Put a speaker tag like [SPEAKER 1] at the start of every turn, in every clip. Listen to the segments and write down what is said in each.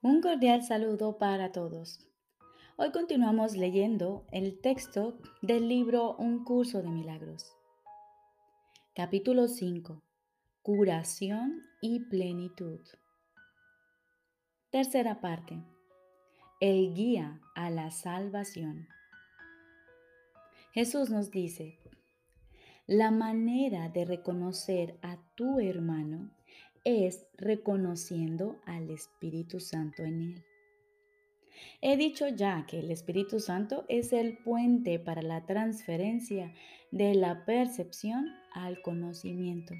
[SPEAKER 1] Un cordial saludo para todos. Hoy continuamos leyendo el texto del libro Un curso de milagros. Capítulo 5. Curación y plenitud. Tercera parte. El guía a la salvación. Jesús nos dice, la manera de reconocer a tu hermano es reconociendo al Espíritu Santo en él. He dicho ya que el Espíritu Santo es el puente para la transferencia de la percepción al conocimiento,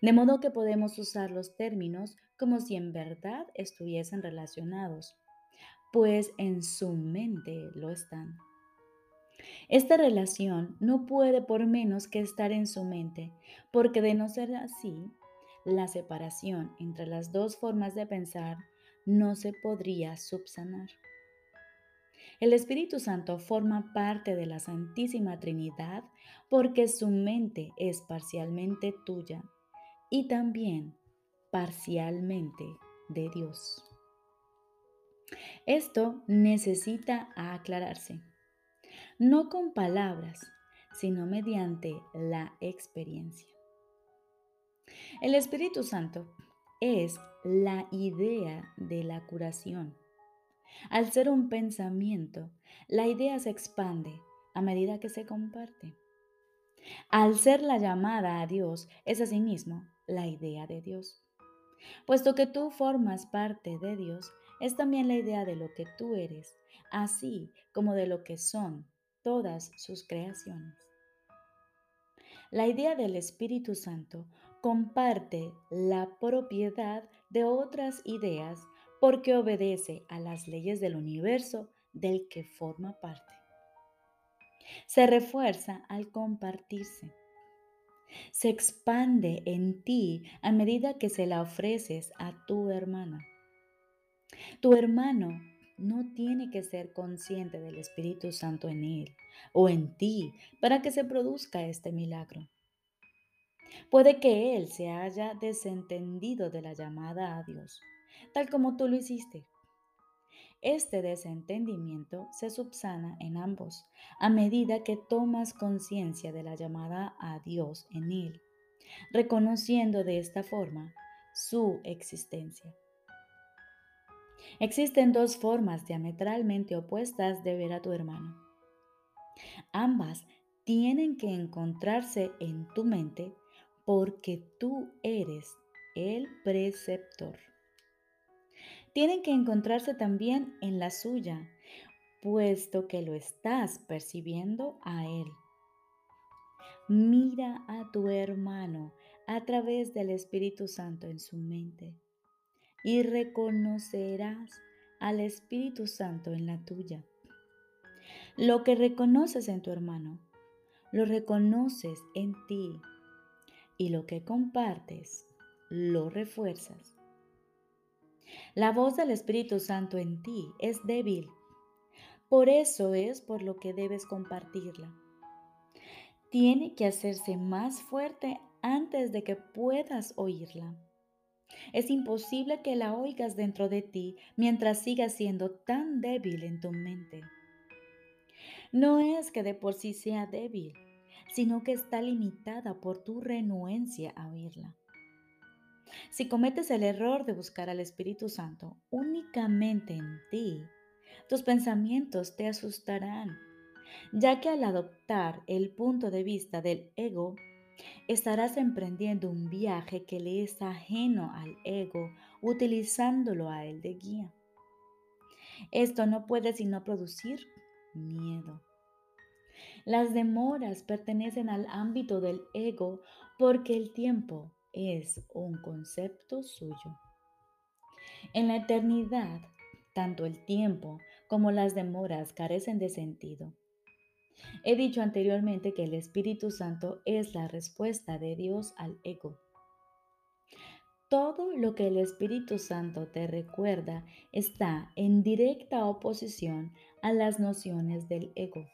[SPEAKER 1] de modo que podemos usar los términos como si en verdad estuviesen relacionados, pues en su mente lo están. Esta relación no puede por menos que estar en su mente, porque de no ser así, la separación entre las dos formas de pensar no se podría subsanar. El Espíritu Santo forma parte de la Santísima Trinidad porque su mente es parcialmente tuya y también parcialmente de Dios. Esto necesita aclararse, no con palabras, sino mediante la experiencia. El Espíritu Santo es la idea de la curación. Al ser un pensamiento, la idea se expande a medida que se comparte. Al ser la llamada a Dios, es asimismo la idea de Dios. Puesto que tú formas parte de Dios, es también la idea de lo que tú eres, así como de lo que son todas sus creaciones. La idea del Espíritu Santo comparte la propiedad de otras ideas porque obedece a las leyes del universo del que forma parte. Se refuerza al compartirse. Se expande en ti a medida que se la ofreces a tu hermano. Tu hermano no tiene que ser consciente del Espíritu Santo en él o en ti para que se produzca este milagro. Puede que él se haya desentendido de la llamada a Dios, tal como tú lo hiciste. Este desentendimiento se subsana en ambos a medida que tomas conciencia de la llamada a Dios en él, reconociendo de esta forma su existencia. Existen dos formas diametralmente opuestas de ver a tu hermano. Ambas tienen que encontrarse en tu mente porque tú eres el preceptor. Tienen que encontrarse también en la suya, puesto que lo estás percibiendo a él. Mira a tu hermano a través del Espíritu Santo en su mente y reconocerás al Espíritu Santo en la tuya. Lo que reconoces en tu hermano, lo reconoces en ti y lo que compartes lo refuerzas. La voz del Espíritu Santo en ti es débil. Por eso es por lo que debes compartirla. Tiene que hacerse más fuerte antes de que puedas oírla. Es imposible que la oigas dentro de ti mientras sigas siendo tan débil en tu mente. No es que de por sí sea débil, sino que está limitada por tu renuencia a oírla. Si cometes el error de buscar al Espíritu Santo únicamente en ti, tus pensamientos te asustarán, ya que al adoptar el punto de vista del ego, estarás emprendiendo un viaje que le es ajeno al ego, utilizándolo a él de guía. Esto no puede sino producir miedo. Las demoras pertenecen al ámbito del ego porque el tiempo es un concepto suyo. En la eternidad, tanto el tiempo como las demoras carecen de sentido. He dicho anteriormente que el Espíritu Santo es la respuesta de Dios al ego. Todo lo que el Espíritu Santo te recuerda está en directa oposición a las nociones del ego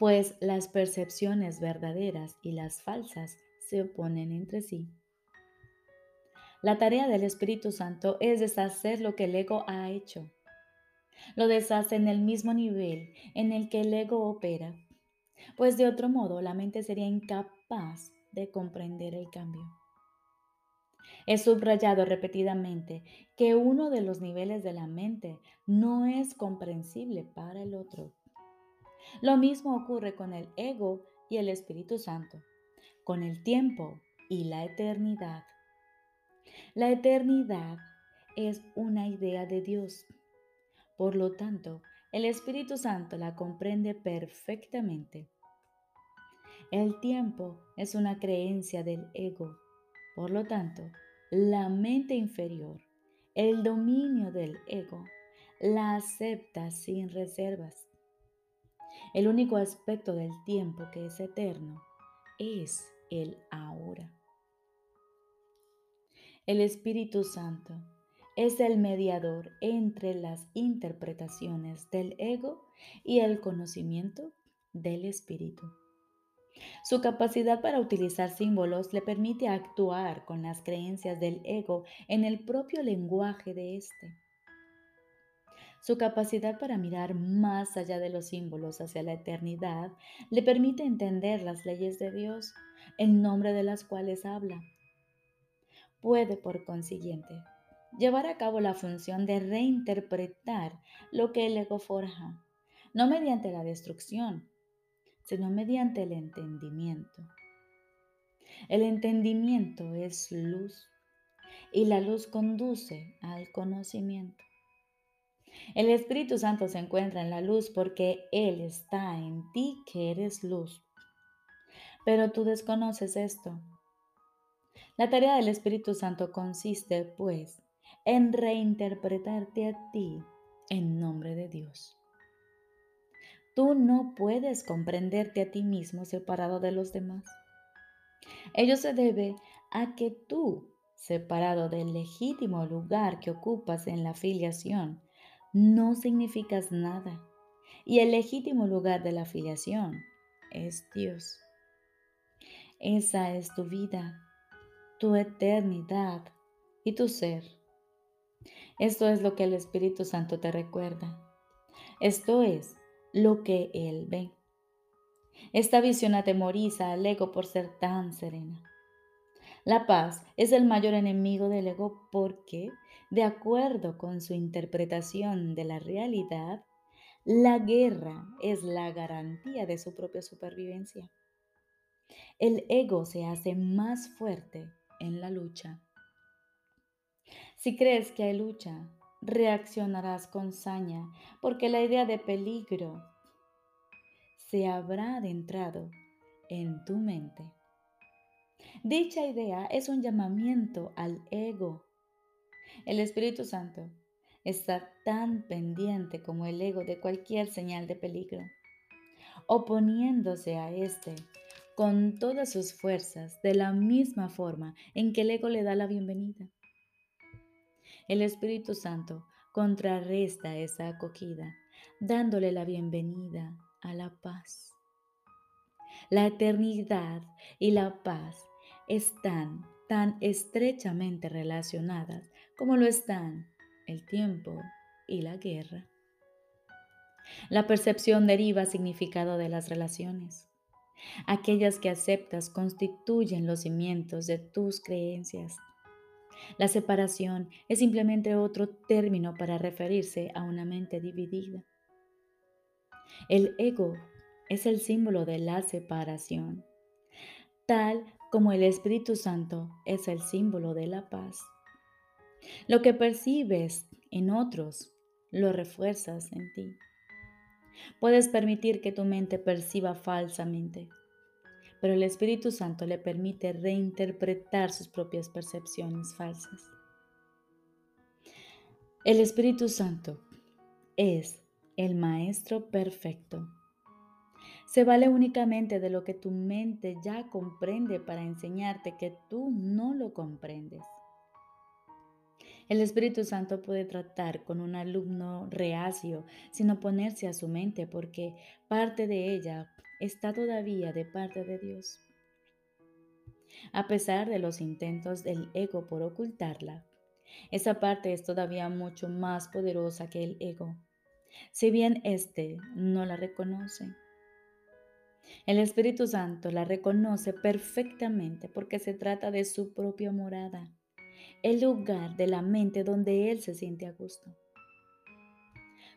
[SPEAKER 1] pues las percepciones verdaderas y las falsas se oponen entre sí. La tarea del Espíritu Santo es deshacer lo que el ego ha hecho. Lo deshace en el mismo nivel en el que el ego opera, pues de otro modo la mente sería incapaz de comprender el cambio. He subrayado repetidamente que uno de los niveles de la mente no es comprensible para el otro. Lo mismo ocurre con el ego y el Espíritu Santo, con el tiempo y la eternidad. La eternidad es una idea de Dios. Por lo tanto, el Espíritu Santo la comprende perfectamente. El tiempo es una creencia del ego. Por lo tanto, la mente inferior, el dominio del ego, la acepta sin reservas. El único aspecto del tiempo que es eterno es el ahora. El Espíritu Santo es el mediador entre las interpretaciones del ego y el conocimiento del Espíritu. Su capacidad para utilizar símbolos le permite actuar con las creencias del ego en el propio lenguaje de éste. Su capacidad para mirar más allá de los símbolos hacia la eternidad le permite entender las leyes de Dios en nombre de las cuales habla. Puede, por consiguiente, llevar a cabo la función de reinterpretar lo que el ego forja, no mediante la destrucción, sino mediante el entendimiento. El entendimiento es luz y la luz conduce al conocimiento. El Espíritu Santo se encuentra en la luz porque Él está en ti que eres luz. Pero tú desconoces esto. La tarea del Espíritu Santo consiste, pues, en reinterpretarte a ti en nombre de Dios. Tú no puedes comprenderte a ti mismo separado de los demás. Ello se debe a que tú, separado del legítimo lugar que ocupas en la filiación, no significas nada. Y el legítimo lugar de la filiación es Dios. Esa es tu vida, tu eternidad y tu ser. Esto es lo que el Espíritu Santo te recuerda. Esto es lo que Él ve. Esta visión atemoriza al ego por ser tan serena. La paz es el mayor enemigo del ego porque, de acuerdo con su interpretación de la realidad, la guerra es la garantía de su propia supervivencia. El ego se hace más fuerte en la lucha. Si crees que hay lucha, reaccionarás con saña, porque la idea de peligro se habrá adentrado en tu mente. Dicha idea es un llamamiento al ego. El Espíritu Santo está tan pendiente como el ego de cualquier señal de peligro, oponiéndose a éste con todas sus fuerzas de la misma forma en que el ego le da la bienvenida. El Espíritu Santo contrarresta esa acogida, dándole la bienvenida a la paz. La eternidad y la paz están tan estrechamente relacionadas como lo están el tiempo y la guerra. La percepción deriva significado de las relaciones. Aquellas que aceptas constituyen los cimientos de tus creencias la separación es simplemente otro término para referirse a una mente dividida. El ego es el símbolo de la separación, tal como el Espíritu Santo es el símbolo de la paz. Lo que percibes en otros, lo refuerzas en ti. Puedes permitir que tu mente perciba falsamente pero el Espíritu Santo le permite reinterpretar sus propias percepciones falsas. El Espíritu Santo es el Maestro perfecto. Se vale únicamente de lo que tu mente ya comprende para enseñarte que tú no lo comprendes. El Espíritu Santo puede tratar con un alumno reacio sin oponerse a su mente porque parte de ella está todavía de parte de Dios. A pesar de los intentos del ego por ocultarla, esa parte es todavía mucho más poderosa que el ego, si bien éste no la reconoce. El Espíritu Santo la reconoce perfectamente porque se trata de su propia morada, el lugar de la mente donde Él se siente a gusto.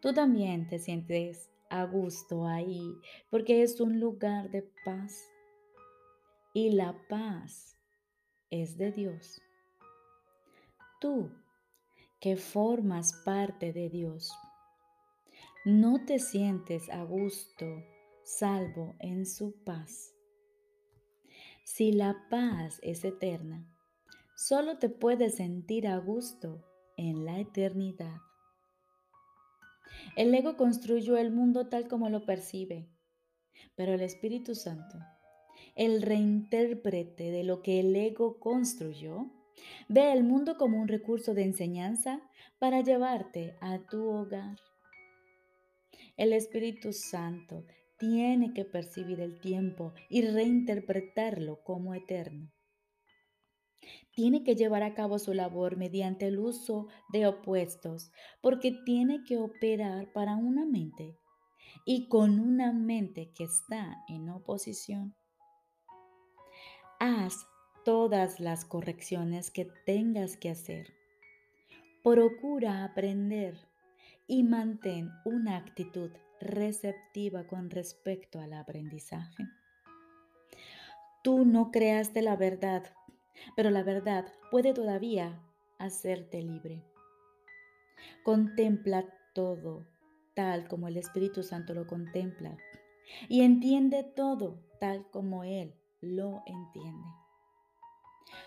[SPEAKER 1] Tú también te sientes a gusto ahí porque es un lugar de paz. Y la paz es de Dios. Tú que formas parte de Dios, no te sientes a gusto salvo en su paz. Si la paz es eterna, solo te puedes sentir a gusto en la eternidad. El ego construyó el mundo tal como lo percibe, pero el Espíritu Santo, el reintérprete de lo que el ego construyó, ve el mundo como un recurso de enseñanza para llevarte a tu hogar. El Espíritu Santo tiene que percibir el tiempo y reinterpretarlo como eterno. Tiene que llevar a cabo su labor mediante el uso de opuestos, porque tiene que operar para una mente y con una mente que está en oposición. Haz todas las correcciones que tengas que hacer. Procura aprender y mantén una actitud receptiva con respecto al aprendizaje. Tú no creaste la verdad, pero la verdad puede todavía hacerte libre. Contempla todo tal como el Espíritu Santo lo contempla y entiende todo tal como Él lo entiende.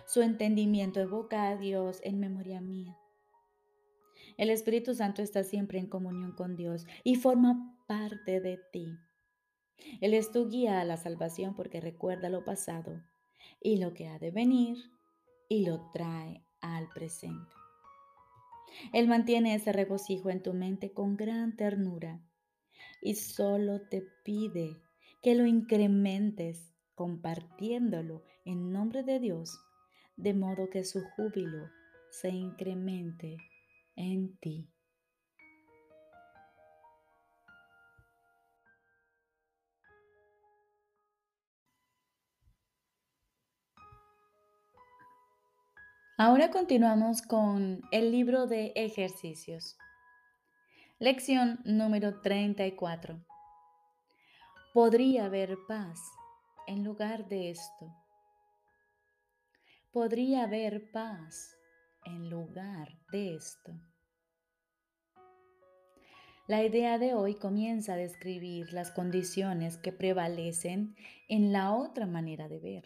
[SPEAKER 1] Su entendimiento evoca a Dios en memoria mía. El Espíritu Santo está siempre en comunión con Dios y forma parte de ti. Él es tu guía a la salvación porque recuerda lo pasado y lo que ha de venir y lo trae al presente. Él mantiene ese regocijo en tu mente con gran ternura y solo te pide que lo incrementes compartiéndolo en nombre de Dios, de modo que su júbilo se incremente en ti. Ahora continuamos con el libro de ejercicios. Lección número 34. Podría haber paz en lugar de esto. Podría haber paz en lugar de esto. La idea de hoy comienza a describir las condiciones que prevalecen en la otra manera de ver.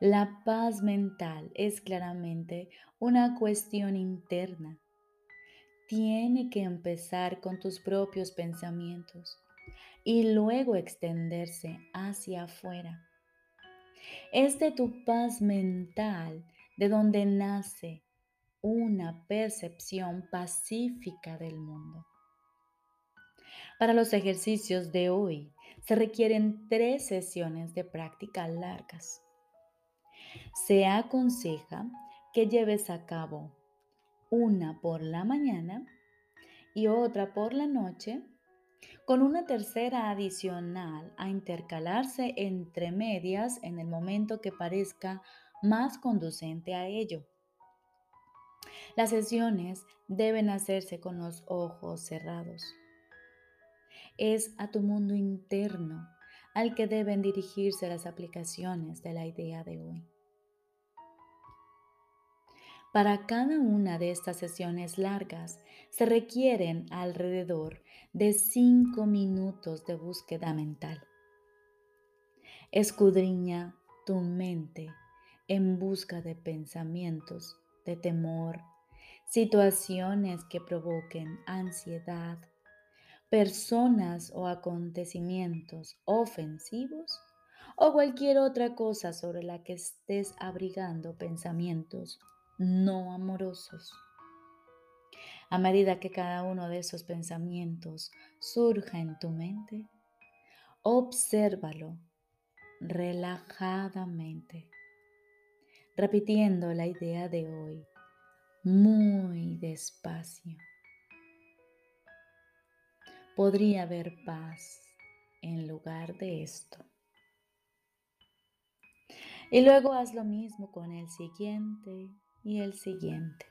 [SPEAKER 1] La paz mental es claramente una cuestión interna. Tiene que empezar con tus propios pensamientos y luego extenderse hacia afuera. Es de tu paz mental de donde nace una percepción pacífica del mundo. Para los ejercicios de hoy se requieren tres sesiones de práctica largas. Se aconseja que lleves a cabo una por la mañana y otra por la noche, con una tercera adicional a intercalarse entre medias en el momento que parezca más conducente a ello. Las sesiones deben hacerse con los ojos cerrados. Es a tu mundo interno al que deben dirigirse las aplicaciones de la idea de hoy. Para cada una de estas sesiones largas se requieren alrededor de cinco minutos de búsqueda mental. Escudriña tu mente en busca de pensamientos de temor, situaciones que provoquen ansiedad, personas o acontecimientos ofensivos o cualquier otra cosa sobre la que estés abrigando pensamientos no amorosos. A medida que cada uno de esos pensamientos surja en tu mente, obsérvalo relajadamente, repitiendo la idea de hoy muy despacio. Podría haber paz en lugar de esto. Y luego haz lo mismo con el siguiente y el siguiente.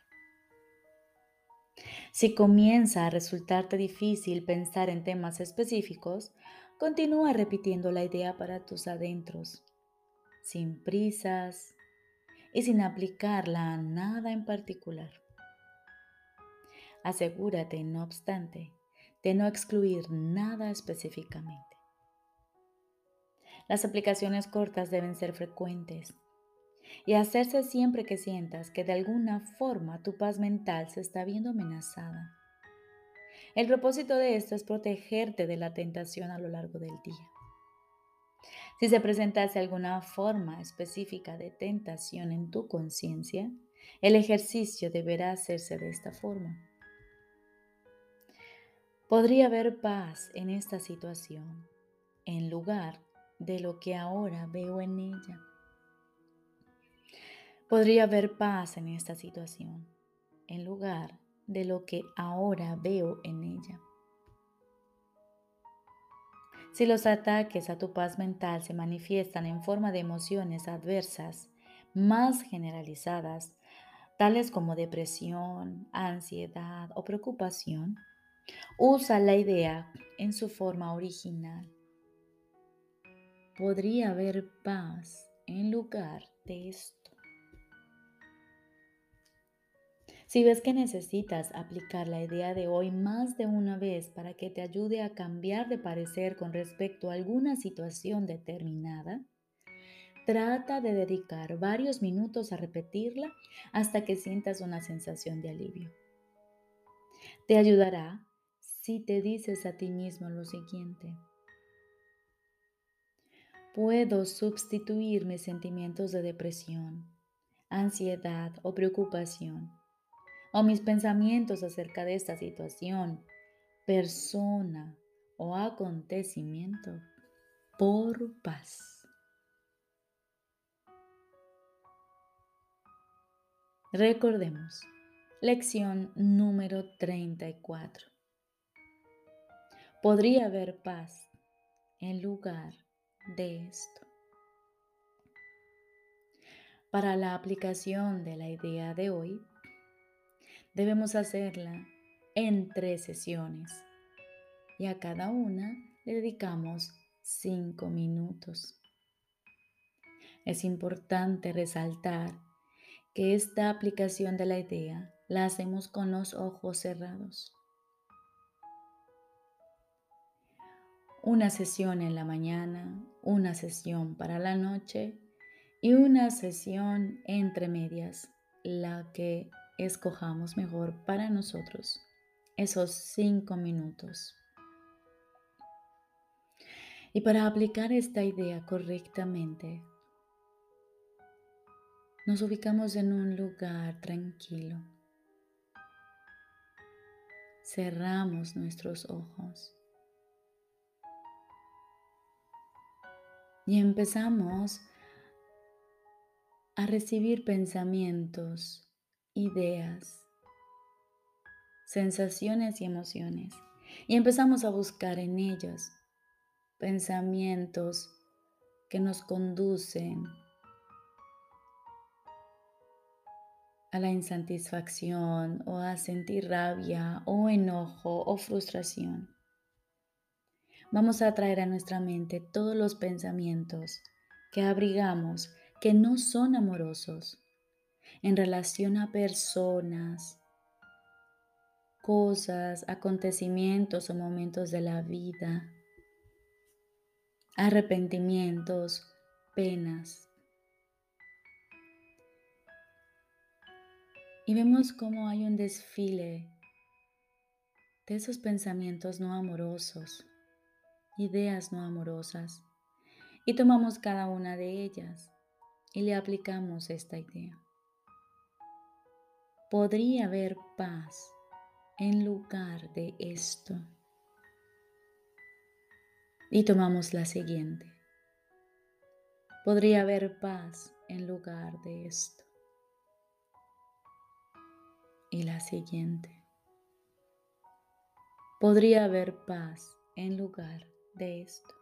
[SPEAKER 1] Si comienza a resultarte difícil pensar en temas específicos, continúa repitiendo la idea para tus adentros, sin prisas y sin aplicarla a nada en particular. Asegúrate, no obstante, de no excluir nada específicamente. Las aplicaciones cortas deben ser frecuentes y hacerse siempre que sientas que de alguna forma tu paz mental se está viendo amenazada. El propósito de esto es protegerte de la tentación a lo largo del día. Si se presentase alguna forma específica de tentación en tu conciencia, el ejercicio deberá hacerse de esta forma. Podría haber paz en esta situación en lugar de lo que ahora veo en ella. Podría haber paz en esta situación en lugar de lo que ahora veo en ella. Si los ataques a tu paz mental se manifiestan en forma de emociones adversas más generalizadas, tales como depresión, ansiedad o preocupación, usa la idea en su forma original podría haber paz en lugar de esto. Si ves que necesitas aplicar la idea de hoy más de una vez para que te ayude a cambiar de parecer con respecto a alguna situación determinada, trata de dedicar varios minutos a repetirla hasta que sientas una sensación de alivio. Te ayudará si te dices a ti mismo lo siguiente puedo sustituir mis sentimientos de depresión, ansiedad o preocupación, o mis pensamientos acerca de esta situación, persona o acontecimiento, por paz. Recordemos, lección número 34. Podría haber paz en lugar de esto. Para la aplicación de la idea de hoy, debemos hacerla en tres sesiones y a cada una le dedicamos cinco minutos. Es importante resaltar que esta aplicación de la idea la hacemos con los ojos cerrados. una sesión en la mañana, una sesión para la noche y una sesión entre medias, la que escojamos mejor para nosotros, esos cinco minutos. Y para aplicar esta idea correctamente, nos ubicamos en un lugar tranquilo. Cerramos nuestros ojos y empezamos a recibir pensamientos, ideas, sensaciones y emociones. Y empezamos a buscar en ellos pensamientos que nos conducen a la insatisfacción o a sentir rabia o enojo o frustración. Vamos a traer a nuestra mente todos los pensamientos que abrigamos que no son amorosos en relación a personas, cosas, acontecimientos o momentos de la vida, arrepentimientos, penas. Y vemos cómo hay un desfile de esos pensamientos no amorosos ideas no amorosas y tomamos cada una de ellas y le aplicamos esta idea. Podría haber paz en lugar de esto. Y tomamos la siguiente. Podría haber paz en lugar de esto. Y la siguiente. Podría haber paz en lugar de esto.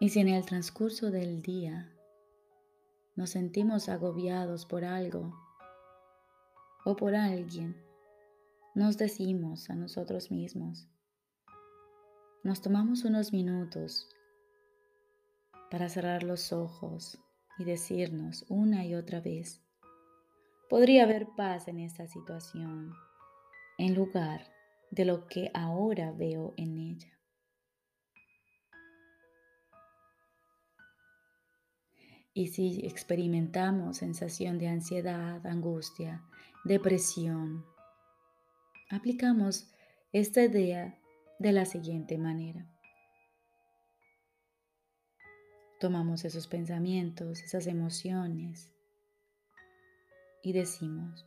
[SPEAKER 1] Y si en el transcurso del día nos sentimos agobiados por algo o por alguien, nos decimos a nosotros mismos, nos tomamos unos minutos para cerrar los ojos y decirnos una y otra vez, podría haber paz en esta situación en lugar de lo que ahora veo en ella. Y si experimentamos sensación de ansiedad, angustia, depresión, aplicamos esta idea de la siguiente manera. Tomamos esos pensamientos, esas emociones y decimos,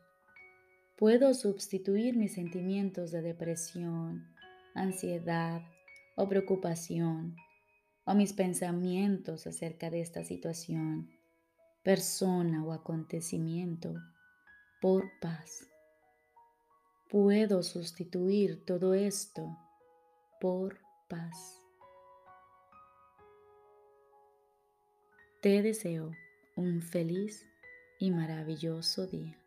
[SPEAKER 1] puedo sustituir mis sentimientos de depresión, ansiedad o preocupación o mis pensamientos acerca de esta situación, persona o acontecimiento por paz. Puedo sustituir todo esto por paz. Te deseo un feliz y maravilloso día.